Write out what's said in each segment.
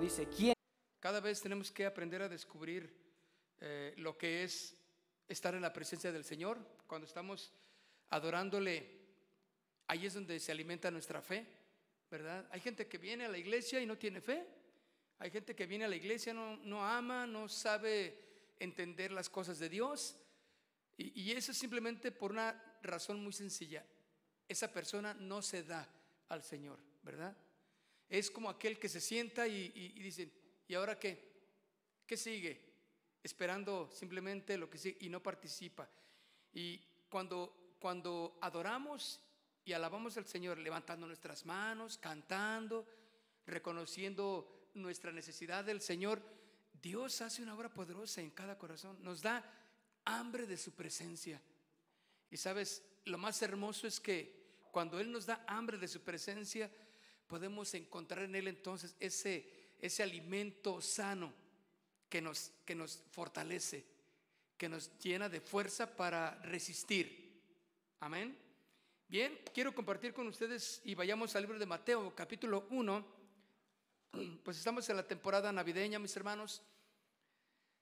dice, ¿quién? Cada vez tenemos que aprender a descubrir eh, lo que es estar en la presencia del Señor. Cuando estamos adorándole, ahí es donde se alimenta nuestra fe, ¿verdad? Hay gente que viene a la iglesia y no tiene fe. Hay gente que viene a la iglesia, no, no ama, no sabe entender las cosas de Dios. Y, y eso es simplemente por una razón muy sencilla. Esa persona no se da al Señor, ¿verdad? Es como aquel que se sienta y, y, y dice, ¿y ahora qué? ¿Qué sigue? Esperando simplemente lo que sigue y no participa. Y cuando, cuando adoramos y alabamos al Señor, levantando nuestras manos, cantando, reconociendo nuestra necesidad del Señor, Dios hace una obra poderosa en cada corazón. Nos da hambre de su presencia. Y sabes, lo más hermoso es que cuando Él nos da hambre de su presencia, podemos encontrar en Él entonces ese, ese alimento sano que nos, que nos fortalece, que nos llena de fuerza para resistir. Amén. Bien, quiero compartir con ustedes y vayamos al libro de Mateo, capítulo 1. Pues estamos en la temporada navideña, mis hermanos.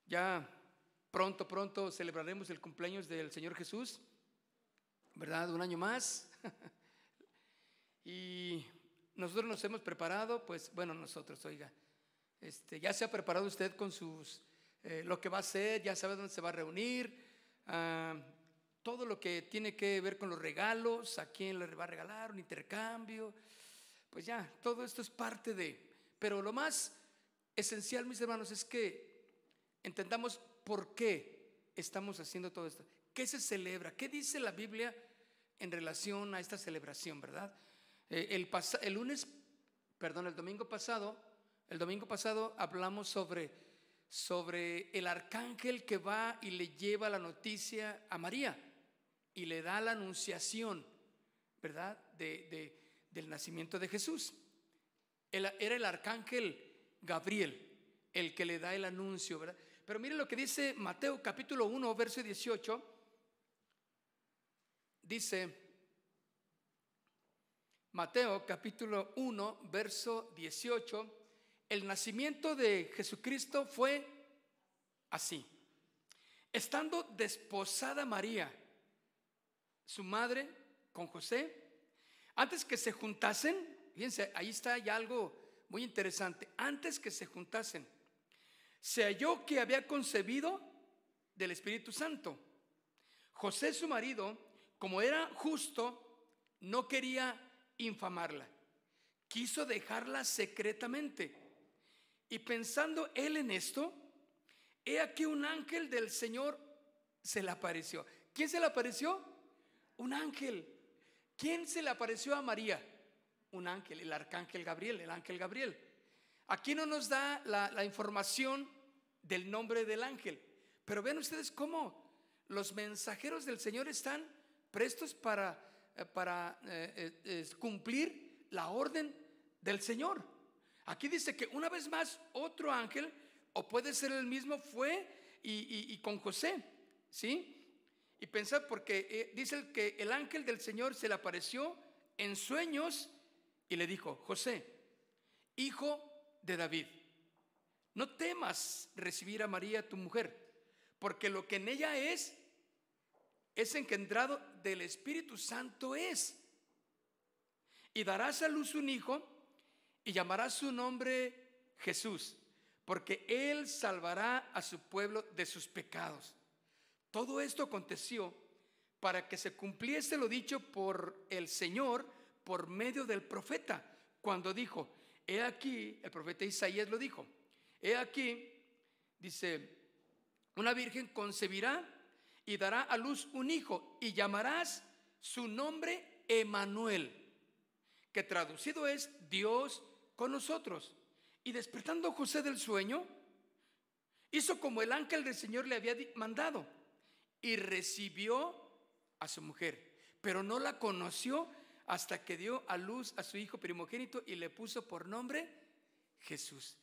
Ya pronto, pronto celebraremos el cumpleaños del Señor Jesús, ¿verdad? Un año más. y nosotros nos hemos preparado, pues bueno, nosotros, oiga, este, ya se ha preparado usted con sus, eh, lo que va a hacer, ya sabe dónde se va a reunir, ah, todo lo que tiene que ver con los regalos, a quién le va a regalar, un intercambio, pues ya, todo esto es parte de, pero lo más esencial, mis hermanos, es que entendamos por qué estamos haciendo todo esto, qué se celebra, qué dice la Biblia en relación a esta celebración, ¿verdad? Eh, el, el lunes, perdón, el domingo pasado, el domingo pasado hablamos sobre, sobre el arcángel que va y le lleva la noticia a María y le da la anunciación, ¿verdad? De, de, del nacimiento de Jesús. era el arcángel Gabriel el que le da el anuncio, ¿verdad? Pero miren lo que dice Mateo capítulo 1, verso 18. Dice, Mateo capítulo 1, verso 18 el nacimiento de Jesucristo fue así. Estando desposada María, su madre, con José, antes que se juntasen, fíjense, ahí está ya algo muy interesante, antes que se juntasen, se halló que había concebido del Espíritu Santo. José, su marido, como era justo, no quería infamarla, quiso dejarla secretamente. Y pensando él en esto, he aquí un ángel del Señor se le apareció. ¿Quién se le apareció? Un ángel. ¿Quién se le apareció a María? Un ángel, el arcángel Gabriel, el ángel Gabriel. Aquí no nos da la, la información del nombre del ángel, pero ven ustedes cómo los mensajeros del Señor están prestos para, para eh, eh, cumplir la orden del Señor. Aquí dice que una vez más otro ángel, o puede ser el mismo, fue y, con José, ¿sí? Y pensar, porque eh, dice que el ángel del Señor se le apareció en sueños y le dijo, José, hijo de David, no temas recibir a María tu mujer, porque lo que en ella es, es engendrado del Espíritu Santo es. Y darás a luz un hijo y llamará su nombre Jesús, porque Él salvará a su pueblo de sus pecados. Todo esto aconteció para que se cumpliese lo dicho por el Señor por medio del profeta, cuando dijo, he aquí, el profeta Isaías lo dijo, he aquí, dice, una virgen concebirá y dará a luz un hijo y llamarás su nombre Emanuel, que traducido es Dios con nosotros. Y despertando José del sueño, hizo como el ángel del Señor le había mandado y recibió a su mujer, pero no la conoció hasta que dio a luz a su hijo primogénito y le puso por nombre Jesús.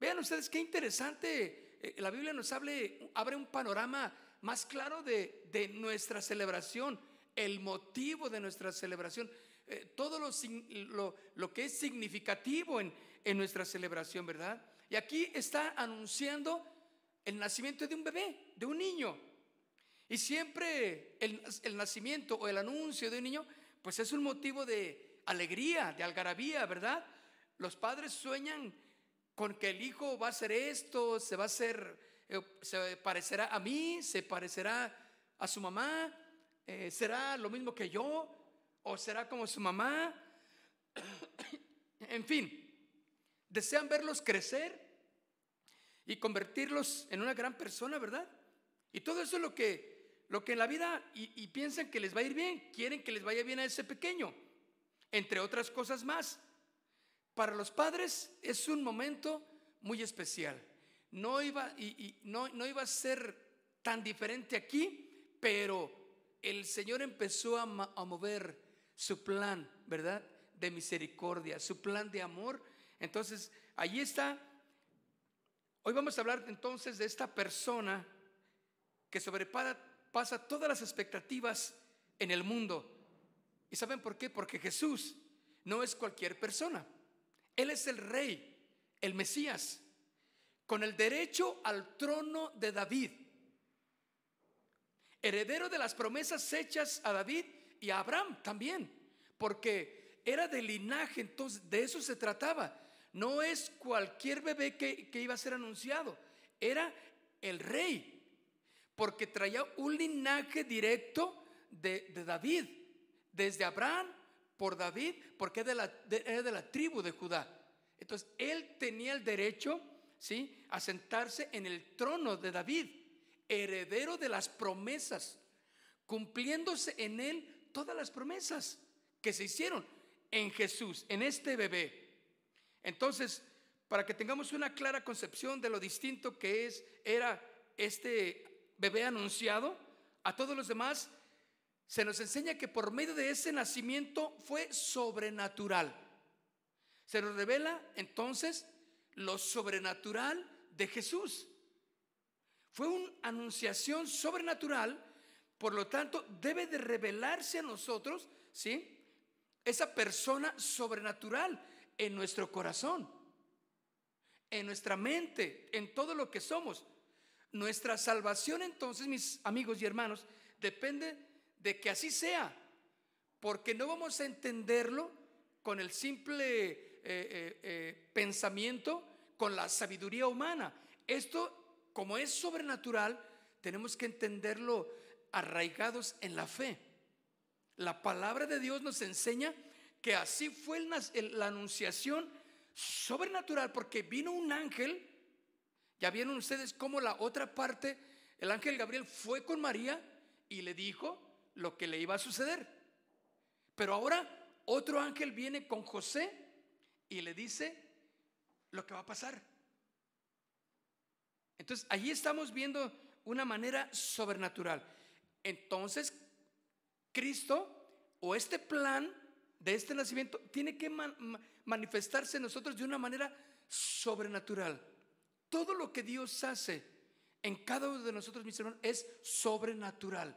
Vean ustedes qué interesante, eh, la Biblia nos hable, abre un panorama más claro de, de nuestra celebración, el motivo de nuestra celebración. Eh, todo lo, lo, que es significativo en, en nuestra celebración, ¿verdad? Y aquí está anunciando el nacimiento de un bebé, de un niño. Y siempre el, el, nacimiento o el anuncio de un niño, pues es un motivo de alegría, de algarabía, ¿verdad? Los padres sueñan con que el hijo va a hacer esto, se va a hacer, se parecerá a mí, se parecerá a su mamá, eh, será lo mismo que yo, o será como su mamá. en fin, desean verlos crecer y convertirlos en una gran persona, ¿verdad? Y todo eso es lo que, lo que en la vida, y, piensan que les va a ir bien, quieren que les vaya bien a ese pequeño, entre otras cosas más. Para los padres es un momento muy especial. No iba, y, no, no iba a ser tan diferente aquí, pero el Señor empezó a, a mover su plan, ¿verdad? De misericordia, su plan de amor. Entonces, allí está Hoy vamos a hablar entonces de esta persona que sobrepasa todas las expectativas en el mundo. ¿Y saben por qué? Porque Jesús no es cualquier persona. Él es el rey, el Mesías, con el derecho al trono de David, heredero de las promesas hechas a David y a Abraham también, porque era del linaje, entonces de eso se trataba no es cualquier bebé que, iba a ser anunciado, era el rey, porque traía un linaje directo de, David, desde Abraham por David, porque era de, la, tribu de Judá. Entonces, él tenía el derecho, ¿sí?, a sentarse en el trono de David, heredero de las promesas, cumpliéndose en él todas las promesas que se hicieron en Jesús, en este bebé. Entonces, para que tengamos una clara concepción de lo distinto que es, era este bebé anunciado, a todos los demás se nos enseña que por medio de ese nacimiento fue sobrenatural. Se nos revela entonces lo sobrenatural de Jesús. Fue una anunciación sobrenatural, por lo tanto debe de revelarse a nosotros, ¿sí? Esa persona sobrenatural en nuestro corazón, en nuestra mente, en todo lo que somos. Nuestra salvación entonces, mis amigos y hermanos, depende de que así sea, porque no vamos a entenderlo con el simple eh, eh, eh, pensamiento, con la sabiduría humana. Esto, como es sobrenatural, tenemos que entenderlo arraigados en la fe. La palabra de Dios nos enseña que así fue la anunciación sobrenatural, porque vino un ángel, ya vieron ustedes cómo la otra parte, el ángel Gabriel fue con María y le dijo lo que le iba a suceder. Pero ahora otro ángel viene con José y le dice lo que va a pasar. Entonces, allí estamos viendo una manera sobrenatural. Entonces, Cristo o este plan de este nacimiento tiene que manifestarse en nosotros de una manera sobrenatural. Todo lo que Dios hace en cada uno de nosotros, mis hermanos, es sobrenatural.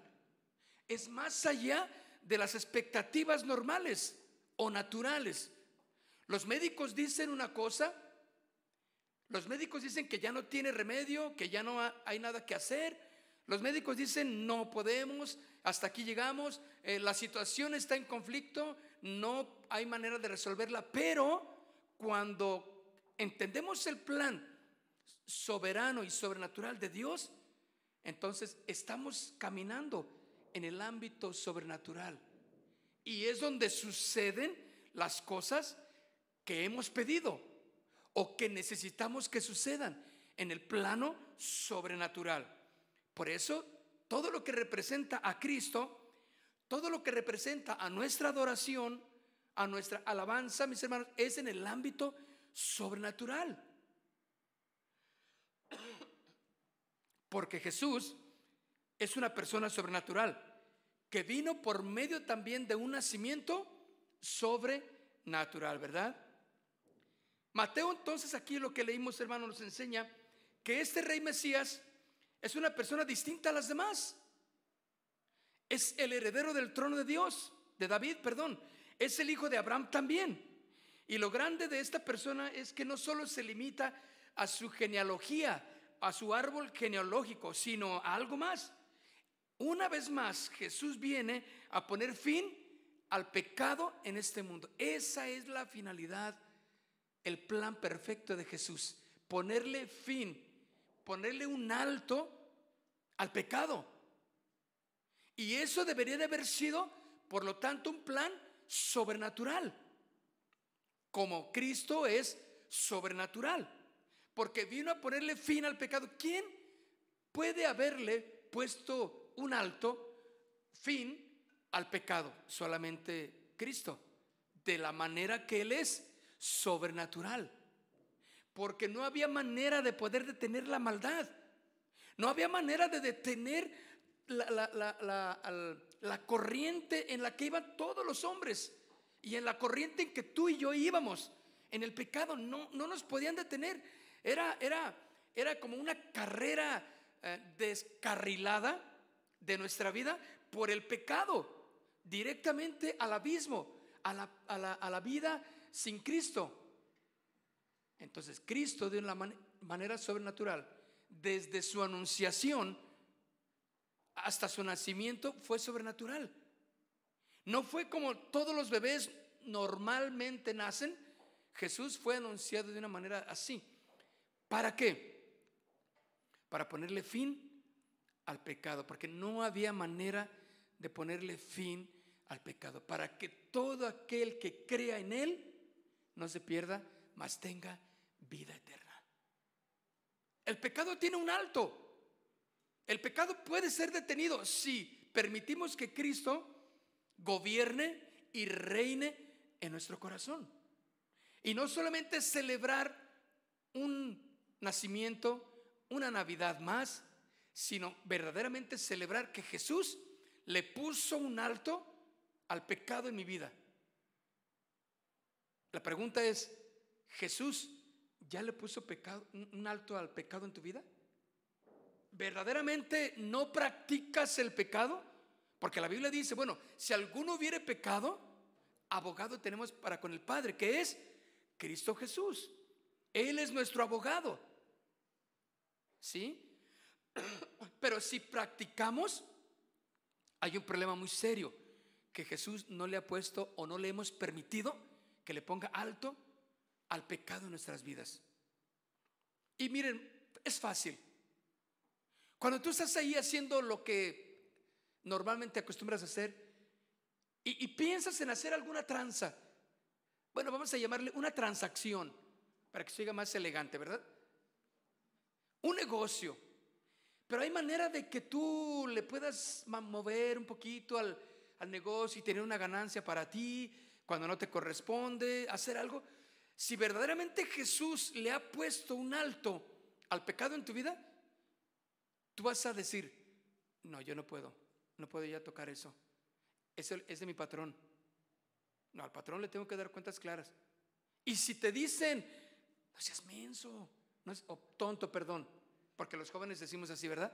Es más allá de las expectativas normales o naturales. Los médicos dicen una cosa, los médicos dicen que ya no tiene remedio, que ya no hay nada que hacer. Los médicos dicen no podemos, hasta aquí llegamos, eh, la situación está en conflicto, no hay manera de resolverla, pero cuando entendemos el plan soberano y sobrenatural de Dios, entonces estamos caminando en el ámbito sobrenatural. Y es donde suceden las cosas que hemos pedido o que necesitamos que sucedan en el plano sobrenatural. Por eso, todo lo que representa a Cristo todo lo que representa a nuestra adoración, a nuestra alabanza, mis hermanos, es en el ámbito sobrenatural. Porque Jesús es una persona sobrenatural que vino por medio también de un nacimiento sobrenatural, ¿verdad? Mateo entonces aquí lo que leímos, hermano, nos enseña que este rey Mesías es una persona distinta a las demás. Es el heredero del trono de Dios, de David, perdón. Es el hijo de Abraham también. Y lo grande de esta persona es que no solo se limita a su genealogía, a su árbol genealógico, sino a algo más. Una vez más, Jesús viene a poner fin al pecado en este mundo. Esa es la finalidad, el plan perfecto de Jesús. Ponerle fin, ponerle un alto al pecado. Y eso debería de haber sido, por lo tanto, un plan sobrenatural. Como Cristo es sobrenatural. Porque vino a ponerle fin al pecado. ¿Quién puede haberle puesto un alto fin al pecado? Solamente Cristo. De la manera que Él es sobrenatural. Porque no había manera de poder detener la maldad. No había manera de detener la, corriente en la que iban todos los hombres y en la corriente en que tú y yo íbamos. En el pecado no, no nos podían detener. Era, era, era como una carrera eh, descarrilada de nuestra vida por el pecado, directamente al abismo, a la, a la vida sin Cristo. Entonces Cristo de una manera sobrenatural desde su anunciación hasta su nacimiento fue sobrenatural. No fue como todos los bebés normalmente nacen. Jesús fue anunciado de una manera así. ¿Para qué? Para ponerle fin al pecado, porque no había manera de ponerle fin al pecado, para que todo aquel que crea en Él no se pierda, mas tenga vida eterna. El pecado tiene un alto. El pecado puede ser detenido si permitimos que Cristo gobierne y reine en nuestro corazón. Y no solamente celebrar un nacimiento, una Navidad más, sino verdaderamente celebrar que Jesús le puso un alto al pecado en mi vida. La pregunta es, ¿Jesús ¿Ya le puso pecado, un alto al pecado en tu vida? ¿Verdaderamente no practicas el pecado? Porque la Biblia dice, bueno, si alguno hubiere pecado, abogado tenemos para con el Padre, que es Cristo Jesús. Él es nuestro abogado. ¿Sí? Pero si practicamos, hay un problema muy serio, que Jesús no le ha puesto o no le hemos permitido que le ponga alto al pecado en nuestras vidas. Y miren, es fácil. Cuando tú estás ahí haciendo lo que normalmente acostumbras a hacer y, piensas en hacer alguna tranza, bueno, vamos a llamarle una transacción para que se más elegante, ¿verdad? Un negocio. Pero hay manera de que tú le puedas mover un poquito al negocio y tener una ganancia para ti cuando no te corresponde, hacer algo. Si verdaderamente Jesús le ha puesto un alto al pecado en tu vida, tú vas a decir, no, yo no puedo, no puedo ya tocar eso. Es, es de mi patrón. No, al patrón le tengo que dar cuentas claras. Y si te dicen, no seas menso, no o tonto, perdón, porque los jóvenes decimos así, ¿verdad?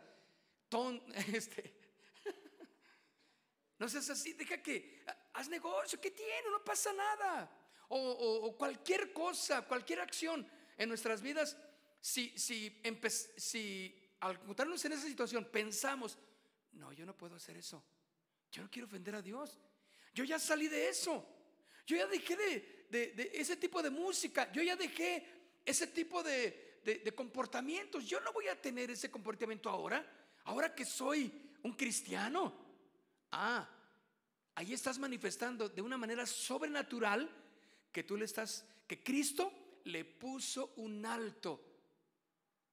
Ton, este, no seas así, deja que haz negocio, ¿qué tiene? No pasa nada. O, cualquier cosa, cualquier acción en nuestras vidas, si, si, si al encontrarnos en esa situación pensamos, no, yo no puedo hacer eso, yo no quiero ofender a Dios, yo ya salí de eso, yo ya dejé de, ese tipo de música, yo ya dejé ese tipo de, de comportamientos, yo no voy a tener ese comportamiento ahora, ahora que soy un cristiano. Ah, ahí estás manifestando de una manera sobrenatural que tú le estás, que Cristo le puso un alto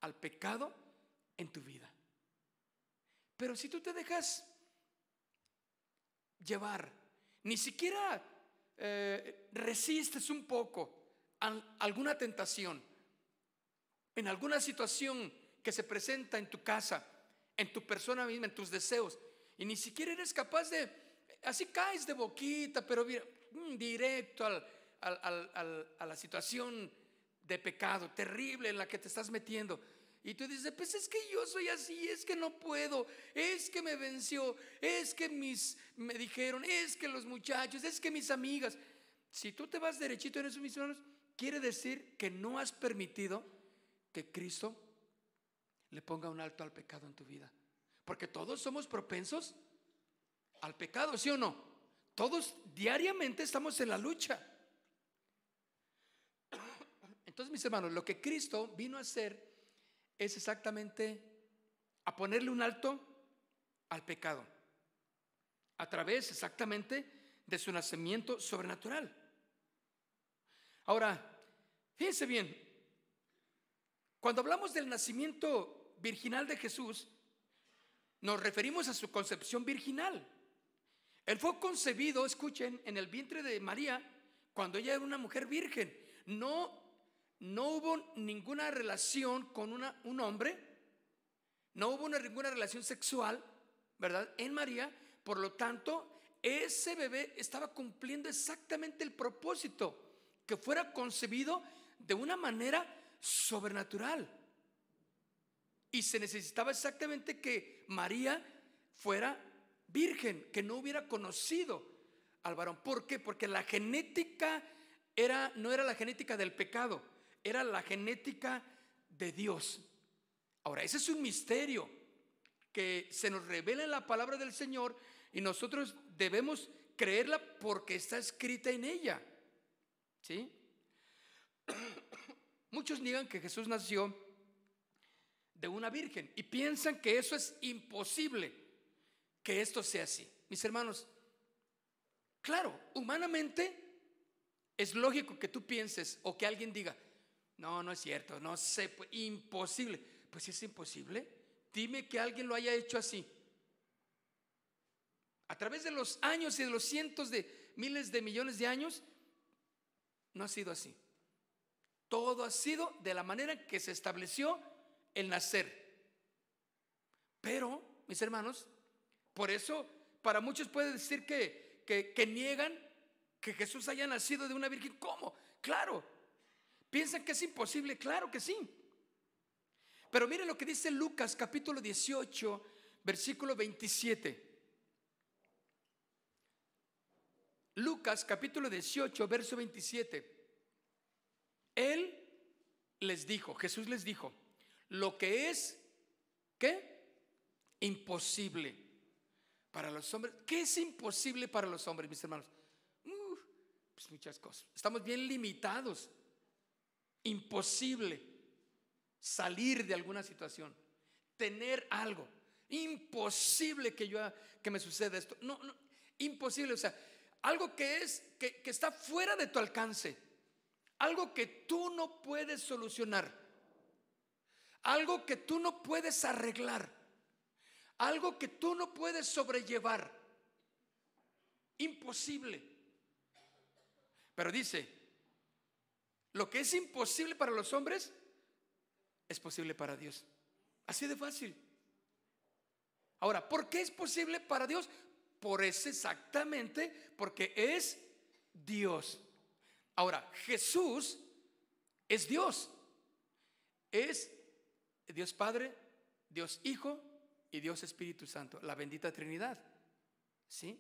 al pecado en tu vida. Pero si tú te dejas llevar, ni siquiera eh, resistes un poco a alguna tentación, en alguna situación que se presenta en tu casa, en tu persona misma, en tus deseos, y ni siquiera eres capaz de, así caes de boquita, pero mm, directo a la situación de pecado terrible en la que te estás metiendo. Y tú dices, pues es que yo soy así, es que no puedo, es que me venció, es que mis, me dijeron, es que los muchachos, es que mis amigas. Si tú te vas derechito en eso, mis hermanos, quiere decir que no has permitido que Cristo le ponga un alto al pecado en tu vida. Porque todos somos propensos al pecado, ¿sí o no? Todos diariamente estamos en la lucha. Entonces, mis hermanos, lo que Cristo vino a hacer es exactamente a ponerle un alto al pecado. A través exactamente de su nacimiento sobrenatural. Ahora, fíjense bien, cuando hablamos del nacimiento virginal de Jesús, nos referimos a su concepción virginal. Él fue concebido, escuchen, en el vientre de María cuando ella era una mujer virgen. No, no hubo ninguna relación con un hombre, no hubo ninguna relación sexual, ¿verdad? En María, por lo tanto, ese bebé estaba cumpliendo exactamente el propósito, que fuera concebido de una manera sobrenatural. Y se necesitaba exactamente que María fuera virgen, que no hubiera conocido al varón. ¿Por qué? Porque la genética era, no era la genética del pecado, era la genética de Dios. Ahora, ese es un misterio que se nos revela en la palabra del Señor y nosotros debemos creerla porque está escrita en ella. ¿Sí? Muchos niegan que Jesús nació de una virgen y piensan que eso es imposible, que esto sea así. Mis hermanos, claro, humanamente es lógico que tú pienses o que alguien diga, no, no es cierto, no sé, pues, imposible. Pues es imposible, dime que alguien lo haya hecho así. A través de los años y de los cientos de miles de millones de años, no ha sido así. Todo ha sido de la manera que se estableció el nacer. Pero, mis hermanos, por eso para muchos puede decir que, que, niegan que Jesús haya nacido de una virgen. ¿Cómo? Claro. ¿Piensan que es imposible? Claro que sí. Pero miren lo que dice Lucas capítulo 18, versículo 27. Lucas capítulo 18, verso 27. Él les dijo, Jesús les dijo, lo que es, ¿qué? Imposible para los hombres. ¿Qué es imposible para los hombres, mis hermanos? pues muchas cosas. Estamos bien limitados. Imposible salir de alguna situación, tener algo. Imposible que yo que me suceda esto. No, no, imposible. O sea, algo que es, que, está fuera de tu alcance, algo que tú no puedes solucionar, algo que tú no puedes arreglar, algo que tú no puedes sobrellevar. Imposible. Pero dice, lo que es imposible para los hombres es posible para Dios. Así de fácil. Ahora, ¿por qué es posible para Dios? Por eso exactamente, porque es Dios. Ahora, Jesús es Dios. Es Dios Padre, Dios Hijo y Dios Espíritu Santo, la bendita Trinidad. ¿Sí?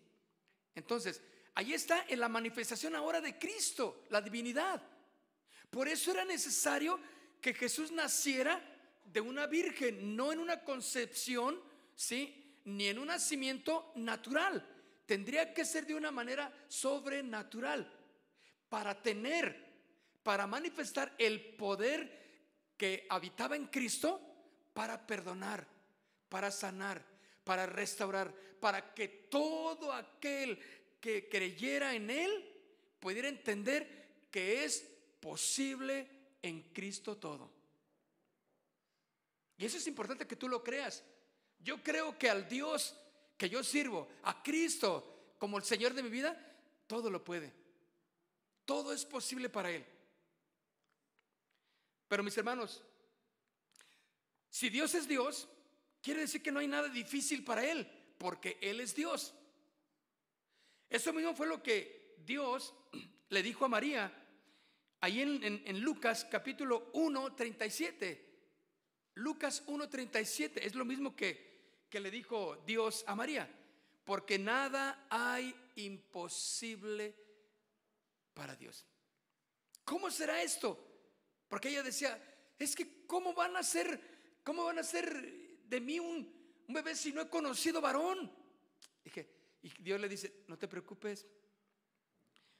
Entonces, ahí está en la manifestación ahora de Cristo, la divinidad. Por eso era necesario que Jesús naciera de una virgen, no en una concepción, ¿sí? ni en un nacimiento natural. Tendría que ser de una manera sobrenatural para tener, para manifestar el poder que habitaba en Cristo para perdonar, para sanar, para restaurar, para que todo aquel que creyera en Él pudiera entender que es posible en Cristo todo. Y eso es importante que tú lo creas. Yo creo que al Dios que yo sirvo, a Cristo como el Señor de mi vida, todo lo puede. Todo es posible para Él. Pero mis hermanos, si Dios es Dios, quiere decir que no hay nada difícil para Él, porque Él es Dios. Eso mismo fue lo que Dios le dijo a María ahí en, Lucas capítulo 1, 37. Lucas 1.37 es lo mismo que, que le dijo Dios a María, porque nada hay imposible para Dios. ¿Cómo será esto? Porque ella decía, es que ¿cómo van a ser, cómo van a ser de mí un, bebé si no he conocido varón? Dije, y Dios le dice, no te preocupes,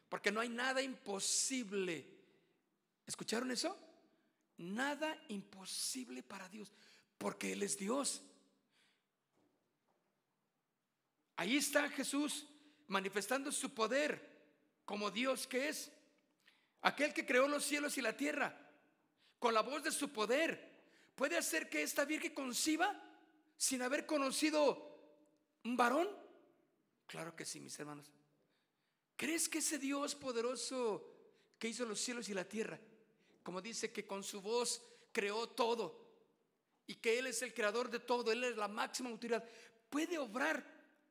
porque no hay nada imposible. ¿Escucharon eso? Nada imposible para Dios, porque Él es Dios. Ahí está Jesús manifestando su poder como Dios que es. Aquel que creó los cielos y la tierra, con la voz de su poder, puede hacer que esta virgen conciba sin haber conocido un varón. Claro que sí, mis hermanos. ¿Crees que ese Dios poderoso que hizo los cielos y la tierra, como dice que con su voz creó todo y que Él es el creador de todo, Él es la máxima autoridad, puede obrar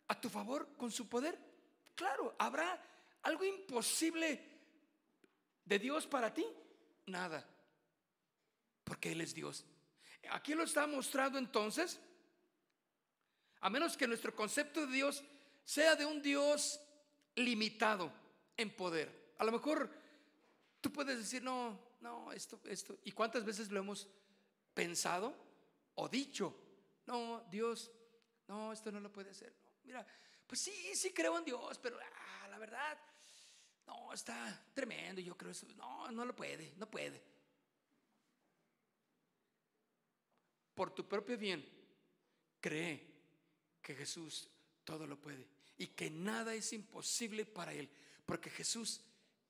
a tu favor con su poder? Claro, habrá algo imposible de Dios para ti? Nada. Porque Él es Dios. Aquí lo está mostrando entonces. A menos que nuestro concepto de Dios sea de un Dios limitado en poder. A lo mejor tú puedes decir, no, no, esto, esto. ¿Y cuántas veces lo hemos pensado o dicho? No, Dios, no, esto no lo puede hacer. mira, pues sí, sí creo en Dios, pero ah, la verdad, no, está tremendo, yo creo eso. No, no lo puede, no puede. Por tu propio bien, cree que Jesús todo lo puede y que nada es imposible para Él, porque Jesús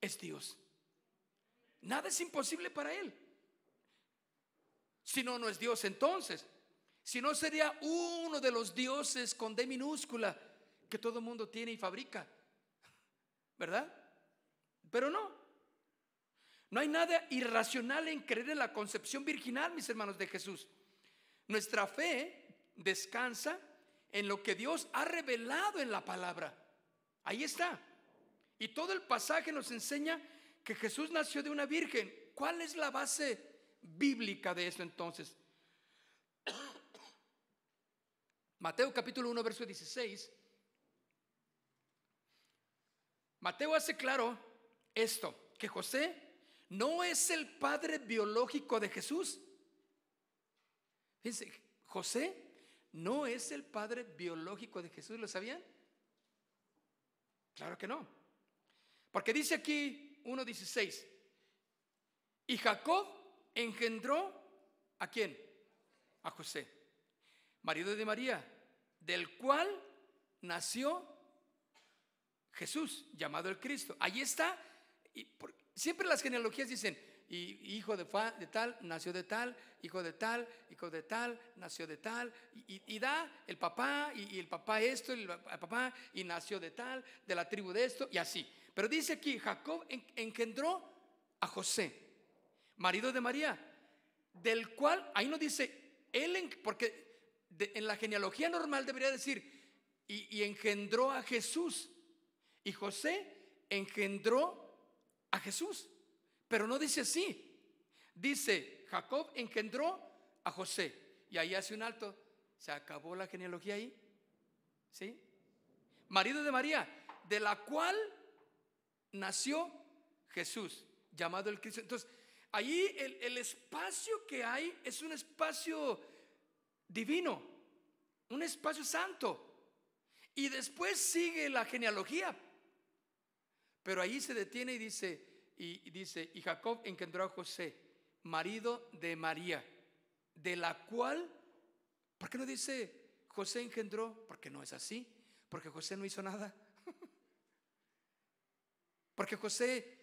es Dios. Nada es imposible para Él. Si no, no es Dios entonces. Si no, sería uno de los dioses con D minúscula que todo el mundo tiene y fabrica. ¿Verdad? Pero no. No hay nada irracional en creer en la concepción virginal, mis hermanos de Jesús. Nuestra fe descansa en lo que Dios ha revelado en la palabra. Ahí está. Y todo el pasaje nos enseña que Jesús nació de una virgen. ¿Cuál es la base bíblica de eso entonces? Mateo capítulo 1, verso 16. Mateo hace claro esto, que José no es el padre biológico de Jesús. Fíjense, José no es el padre biológico de Jesús, ¿lo sabían? Claro que no. Porque dice aquí 1.16, y Jacob engendró a quién? A José, marido de María, del cual nació Jesús, llamado el Cristo. Ahí está y siempre las genealogías dicen, y hijo de, tal nació de tal, hijo de tal, hijo de tal, nació de tal, y, da el papá, y, el papá esto, el, papá, y nació de tal, de la tribu de esto, y así. Pero dice aquí, Jacob engendró a José, marido de María, del cual, ahí no dice, él, porque en la genealogía normal debería decir, y, y engendró a Jesús, y José engendró a Jesús. Pero no dice así. Dice, Jacob engendró a José. Y ahí hace un alto. Se acabó la genealogía ahí. ¿Sí? Marido de María, de la cual nació Jesús, llamado el Cristo. Entonces, ahí el, el espacio que hay es un espacio divino, un espacio santo. Y después sigue la genealogía, pero ahí se detiene y dice, y, dice, y Jacob engendró a José, marido de María, de la cual, ¿por qué no dice José engendró? Porque no es así, porque José no hizo nada. Porque José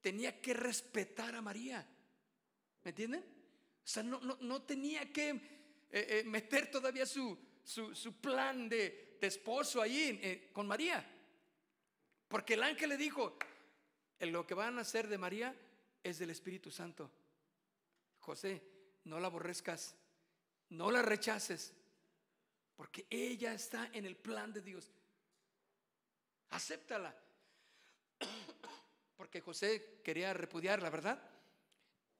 tenía que respetar a María. ¿Me entienden? O sea, no, tenía que eh, eh, meter todavía su, su, plan de, esposo ahí eh, con María. Porque el ángel le dijo, lo que van a hacer de María es del Espíritu Santo. José, no la aborrezcas, no la rechaces, porque ella está en el plan de Dios. Acéptala. Porque José quería repudiarla, ¿verdad?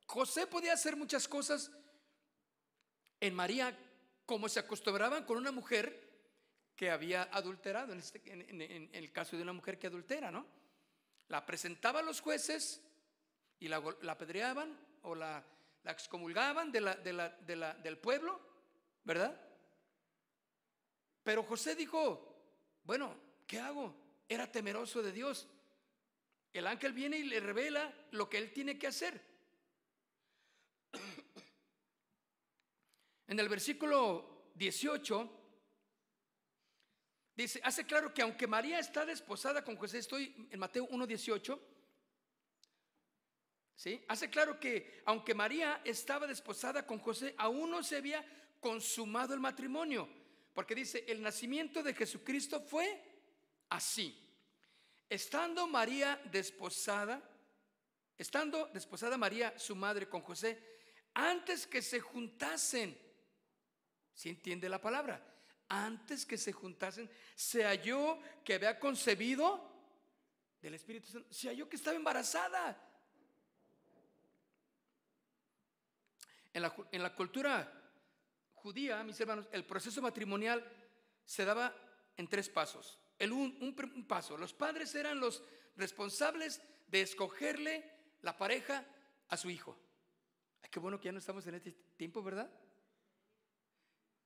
José podía hacer muchas cosas en María como se acostumbraban con una mujer que había adulterado, en, este, el caso de una mujer que adultera, ¿no? La presentaba a los jueces y la, la apedreaban o la, excomulgaban de la, del pueblo, ¿verdad? Pero José dijo, bueno, ¿qué hago? Era temeroso de Dios. El ángel viene y le revela lo que él tiene que hacer. En el versículo 18 dice, hace claro que aunque María está desposada con José, estoy en Mateo 1.18, ¿sí? Hace claro que aunque María estaba desposada con José, aún no se había consumado el matrimonio, porque dice, el nacimiento de Jesucristo fue así. Estando María desposada, estando desposada María, su madre, con José, antes que se juntasen, si entiende la palabra? Antes que se juntasen, se halló que había concebido del Espíritu Santo, se halló que estaba embarazada. En la, en la cultura judía, mis hermanos, el proceso matrimonial se daba en tres pasos. El un, un, paso, los padres eran los responsables de escogerle la pareja a su hijo. Ay, qué bueno que ya no estamos en este tiempo, ¿verdad?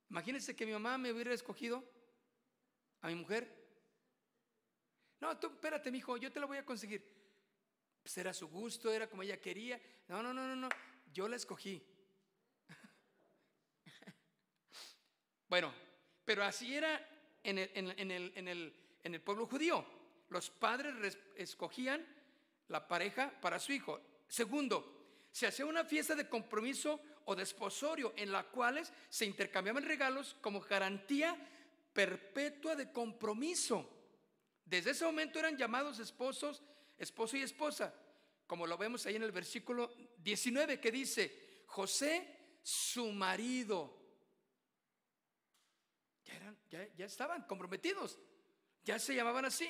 Imagínense que mi mamá me hubiera escogido a mi mujer. No, tú espérate, mi hijo, yo te la voy a conseguir. Pues era su gusto, era como ella quería. No, no, no, no, no. Yo la escogí. bueno, pero así era en el, en, el, en, el, en el pueblo judío. Los padres escogían la pareja para su hijo. Segundo, se hacía una fiesta de compromiso o desposorio en la cuales se intercambiaban regalos como garantía perpetua de compromiso. Desde ese momento eran llamados esposos, esposo y esposa, como lo vemos ahí en el versículo 19 que dice, José, su marido. Ya, ya estaban comprometidos, ya se llamaban así.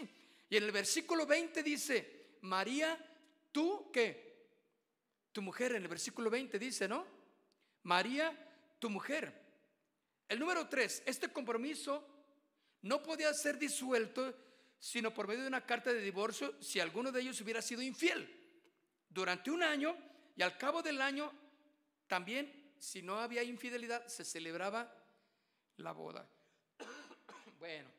Y en el versículo 20 dice, María, tú que, tu mujer, en el versículo 20 dice, ¿no? María, tu mujer. El número tres, este compromiso no podía ser disuelto sino por medio de una carta de divorcio si alguno de ellos hubiera sido infiel durante un año y al cabo del año también si no había infidelidad se celebraba la boda. Bueno,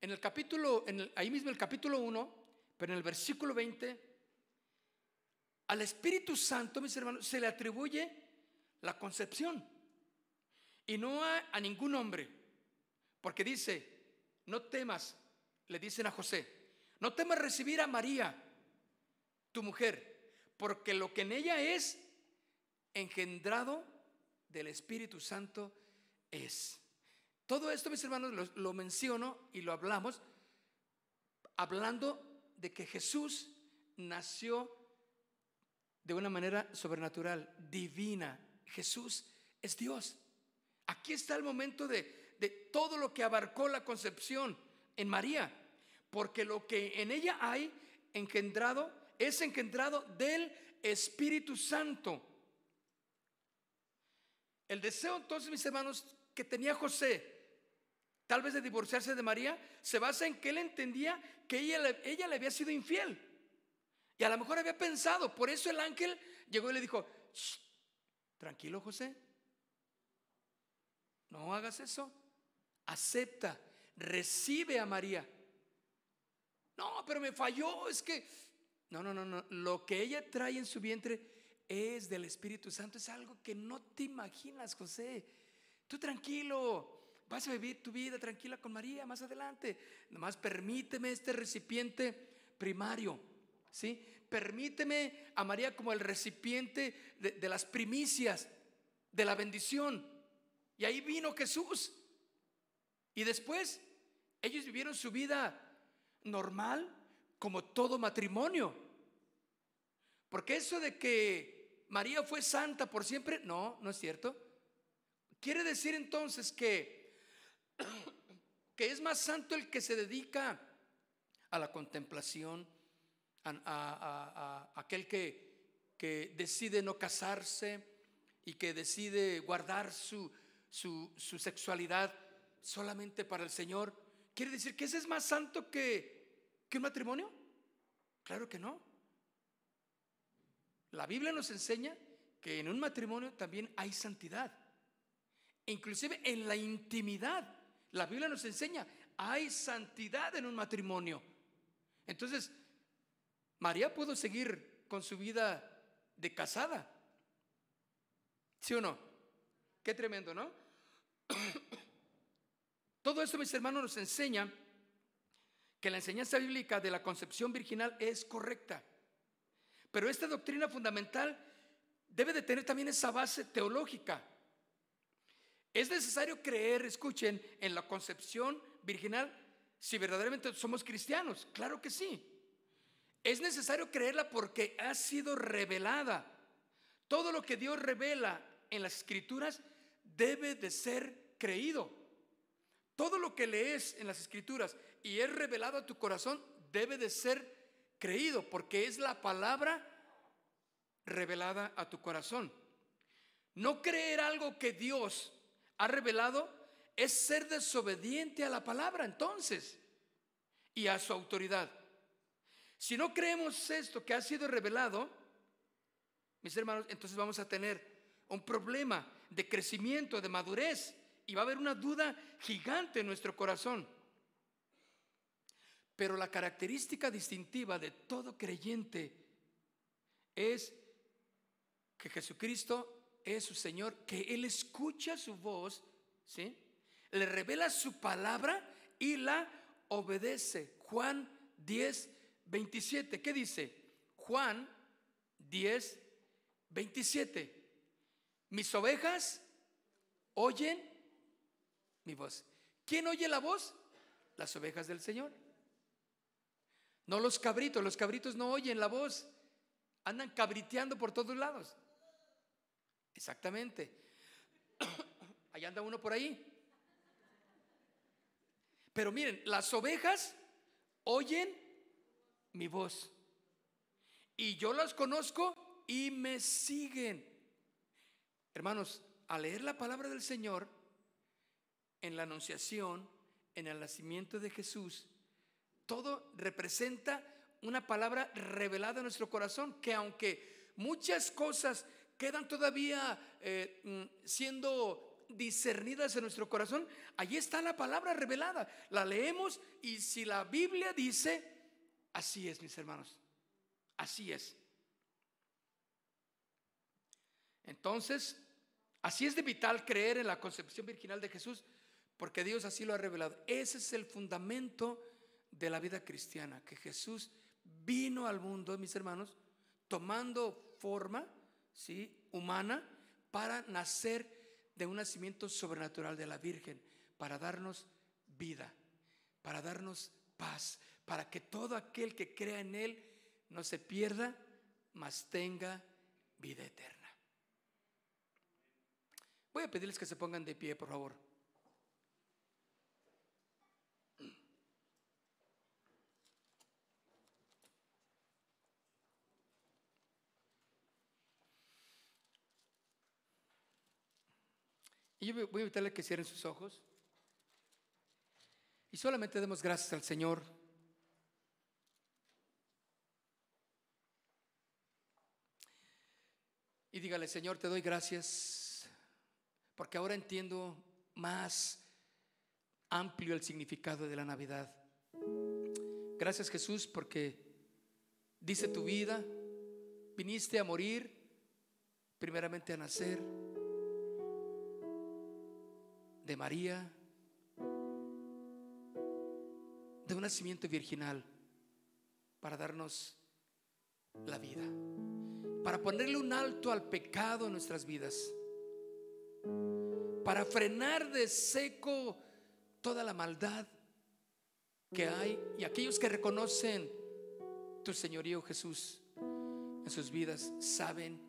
en el capítulo, en ahí mismo el capítulo 1, pero en el versículo 20 al Espíritu Santo, mis hermanos, se le atribuye la concepción y no a, ningún hombre, porque dice, no temas, le dicen a José, no temas recibir a María, tu mujer, porque lo que en ella es engendrado del Espíritu Santo es. Todo esto, mis hermanos, lo, lo menciono y lo hablamos hablando de que Jesús nació de una manera sobrenatural, divina. Jesús es Dios. Aquí está el momento de, de todo lo que abarcó la concepción en María, porque lo que en ella hay engendrado es engendrado del Espíritu Santo. El deseo entonces, mis hermanos, que tenía José, tal vez de divorciarse de María, se basa en que él entendía que ella, ella le había sido infiel. Y a lo mejor había pensado, por eso el ángel llegó y le dijo, tranquilo José, no hagas eso, acepta, recibe a María. No, pero me falló, es que, no, no, no, no, lo que ella trae en su vientre es del Espíritu Santo, es algo que no te imaginas, José. Tú tranquilo, vas a vivir tu vida tranquila con María más adelante. Nomás permíteme este recipiente primario ¿sí? Permíteme a María como el recipiente de, las primicias, de la bendición. Y ahí vino Jesús. Y después ellos vivieron su vida normal como todo matrimonio. Porque eso de que María fue santa por siempre, no, no es cierto. Quiere decir entonces que, que es más santo el que se dedica a la contemplación, a, aquel que, que, decide no casarse y que decide guardar su, su, sexualidad solamente para el Señor, quiere decir que ese es más santo que, que un matrimonio? Claro que no. La Biblia nos enseña que en un matrimonio también hay santidad. inclusive en la intimidad, la Biblia nos enseña, hay santidad en un matrimonio. Entonces, María pudo seguir con su vida de casada. ¿Sí o no? Qué tremendo, ¿no? Todo esto, mis hermanos, nos enseña que la enseñanza bíblica de la concepción virginal es correcta. Pero esta doctrina fundamental debe de tener también esa base teológica. Es necesario creer, escuchen, en la concepción virginal si verdaderamente somos cristianos. Claro que sí. Es necesario creerla porque ha sido revelada. Todo lo que Dios revela en las escrituras debe de ser creído. Todo lo que lees en las escrituras y es revelado a tu corazón debe de ser creído porque es la palabra revelada a tu corazón. No creer algo que Dios ha revelado es ser desobediente a la palabra entonces y a su autoridad. Si no creemos esto que ha sido revelado, mis hermanos, entonces vamos a tener un problema de crecimiento, de madurez, y va a haber una duda gigante en nuestro corazón. Pero la característica distintiva de todo creyente es que Jesucristo es su Señor, que Él escucha su voz, ¿sí? Le revela su palabra y la obedece. Juan 10, 27. ¿Qué dice? Juan 10, 27. Mis ovejas oyen mi voz. ¿Quién oye la voz? Las ovejas del Señor. No los cabritos, los cabritos no oyen la voz. Andan cabriteando por todos lados. Exactamente. Ahí anda uno por ahí. Pero miren, las ovejas oyen mi voz. Y yo las conozco y me siguen. Hermanos, al leer la palabra del Señor, en la anunciación, en el nacimiento de Jesús, todo representa una palabra revelada en nuestro corazón, que aunque muchas cosas quedan todavía eh, mm, siendo discernidas en nuestro corazón, allí está la palabra revelada. La leemos y si la Biblia dice, así es, mis hermanos, así es. Entonces, así es de vital creer en la concepción virginal de Jesús, porque Dios así lo ha revelado. Ese es el fundamento de la vida cristiana, que Jesús vino al mundo, mis hermanos, tomando forma, ¿sí? humana, para nacer de un nacimiento sobrenatural de la Virgen, para darnos vida, para darnos paz, para que todo aquel que crea en Él no se pierda, mas tenga vida eterna. Voy a pedirles que se pongan de pie, por favor. Y yo voy a invitarle que cierren sus ojos. Y solamente demos gracias al Señor. Y dígale, Señor, te doy gracias porque ahora entiendo más amplio el significado de la Navidad. Gracias Jesús porque dice tu vida, viniste a morir, primeramente a nacer de María, de un nacimiento virginal, para darnos la vida, para ponerle un alto al pecado en nuestras vidas, para frenar de seco toda la maldad que hay y aquellos que reconocen tu señorío Jesús en sus vidas saben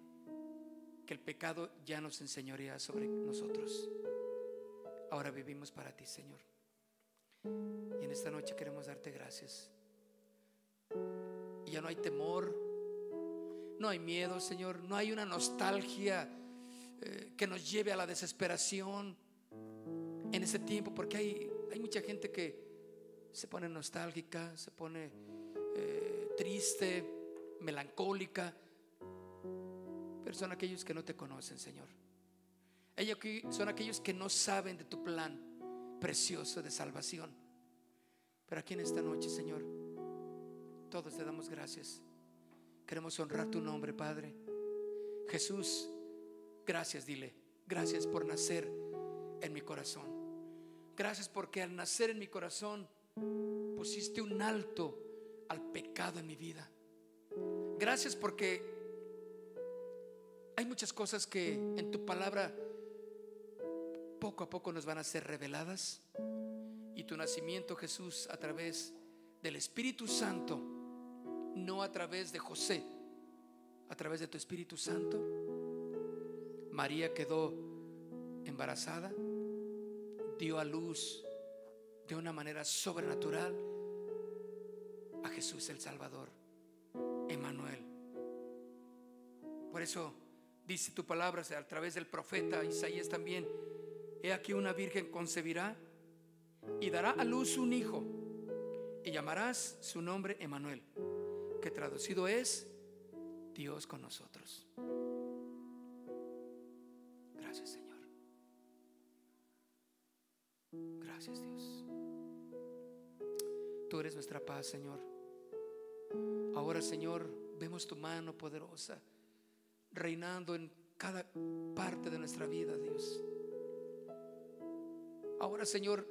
que el pecado ya nos enseñorea sobre nosotros. Ahora vivimos para ti, Señor. Y en esta noche queremos darte gracias. Y ya no hay temor, no hay miedo, Señor, no hay una nostalgia eh, que nos lleve a la desesperación en ese tiempo, porque hay, mucha gente que se pone nostálgica, se pone eh, triste, melancólica, pero son aquellos que no te conocen, Señor. Ellos son aquellos que no saben de tu plan precioso de salvación. Pero aquí en esta noche, Señor, todos te damos gracias. Queremos honrar tu nombre, Padre. Jesús, gracias, dile. Gracias por nacer en mi corazón. Gracias porque al nacer en mi corazón pusiste un alto al pecado en mi vida. Gracias porque hay muchas cosas que en tu palabra poco a poco nos van a ser reveladas. Y tu nacimiento, Jesús, a través del Espíritu Santo, no a través de José, a través de tu Espíritu Santo. María quedó embarazada, dio a luz de una manera sobrenatural a Jesús el Salvador, Emanuel. Por eso dice tu palabra a través del profeta Isaías también, he aquí una virgen concebirá y dará a luz un hijo y llamarás su nombre Emanuel, que traducido es Dios con nosotros. Gracias Señor. Gracias Dios. Tú eres nuestra paz, Señor. Ahora, Señor, vemos tu mano poderosa reinando en cada parte de nuestra vida, Dios. Ahora, Señor,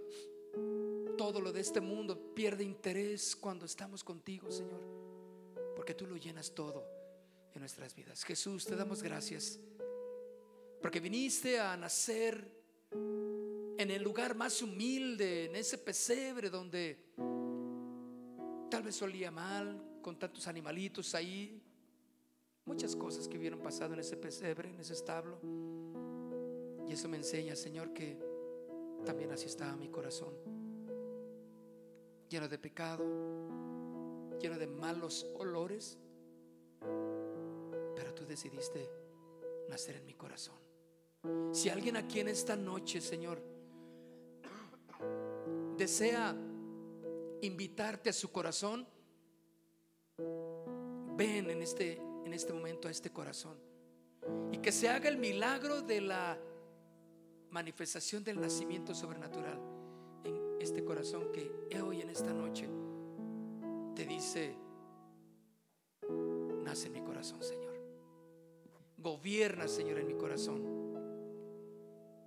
todo lo de este mundo pierde interés cuando estamos contigo, Señor, porque tú lo llenas todo en nuestras vidas. Jesús, te damos gracias, porque viniste a nacer en el lugar más humilde, en ese pesebre donde tal vez olía mal, con tantos animalitos ahí, muchas cosas que hubieran pasado en ese pesebre, en ese establo. Y eso me enseña, Señor, que también así estaba mi corazón, lleno de pecado, lleno de malos olores, pero tú decidiste nacer en mi corazón. Si alguien aquí en esta noche, Señor, desea invitarte a su corazón, ven en este, en este momento a este corazón y que se haga el milagro de la manifestación del nacimiento sobrenatural en este corazón que hoy en esta noche te dice, nace en mi corazón, Señor. Gobierna, Señor, en mi corazón.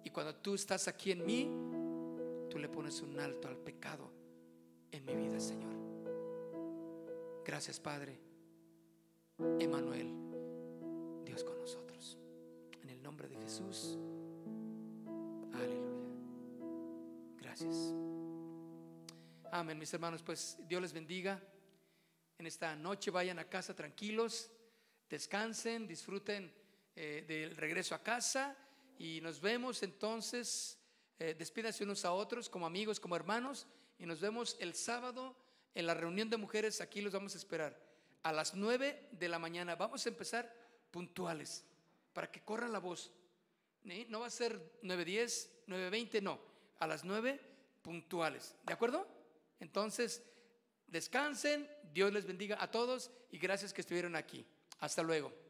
Y cuando tú estás aquí en mí, tú le pones un alto al pecado en mi vida, Señor. Gracias, Padre. Emanuel, Dios con nosotros. En el nombre de Jesús. Aleluya. Gracias. Amén, mis hermanos. Pues Dios les bendiga. En esta noche vayan a casa tranquilos, descansen, disfruten eh, del regreso a casa y nos vemos entonces. Eh, despídanse unos a otros como amigos, como hermanos y nos vemos el sábado en la reunión de mujeres. Aquí los vamos a esperar a las 9 de la mañana. Vamos a empezar puntuales para que corra la voz. No va a ser 9.10, 9.20, no. A las 9 puntuales. ¿De acuerdo? Entonces, descansen. Dios les bendiga a todos y gracias que estuvieron aquí. Hasta luego.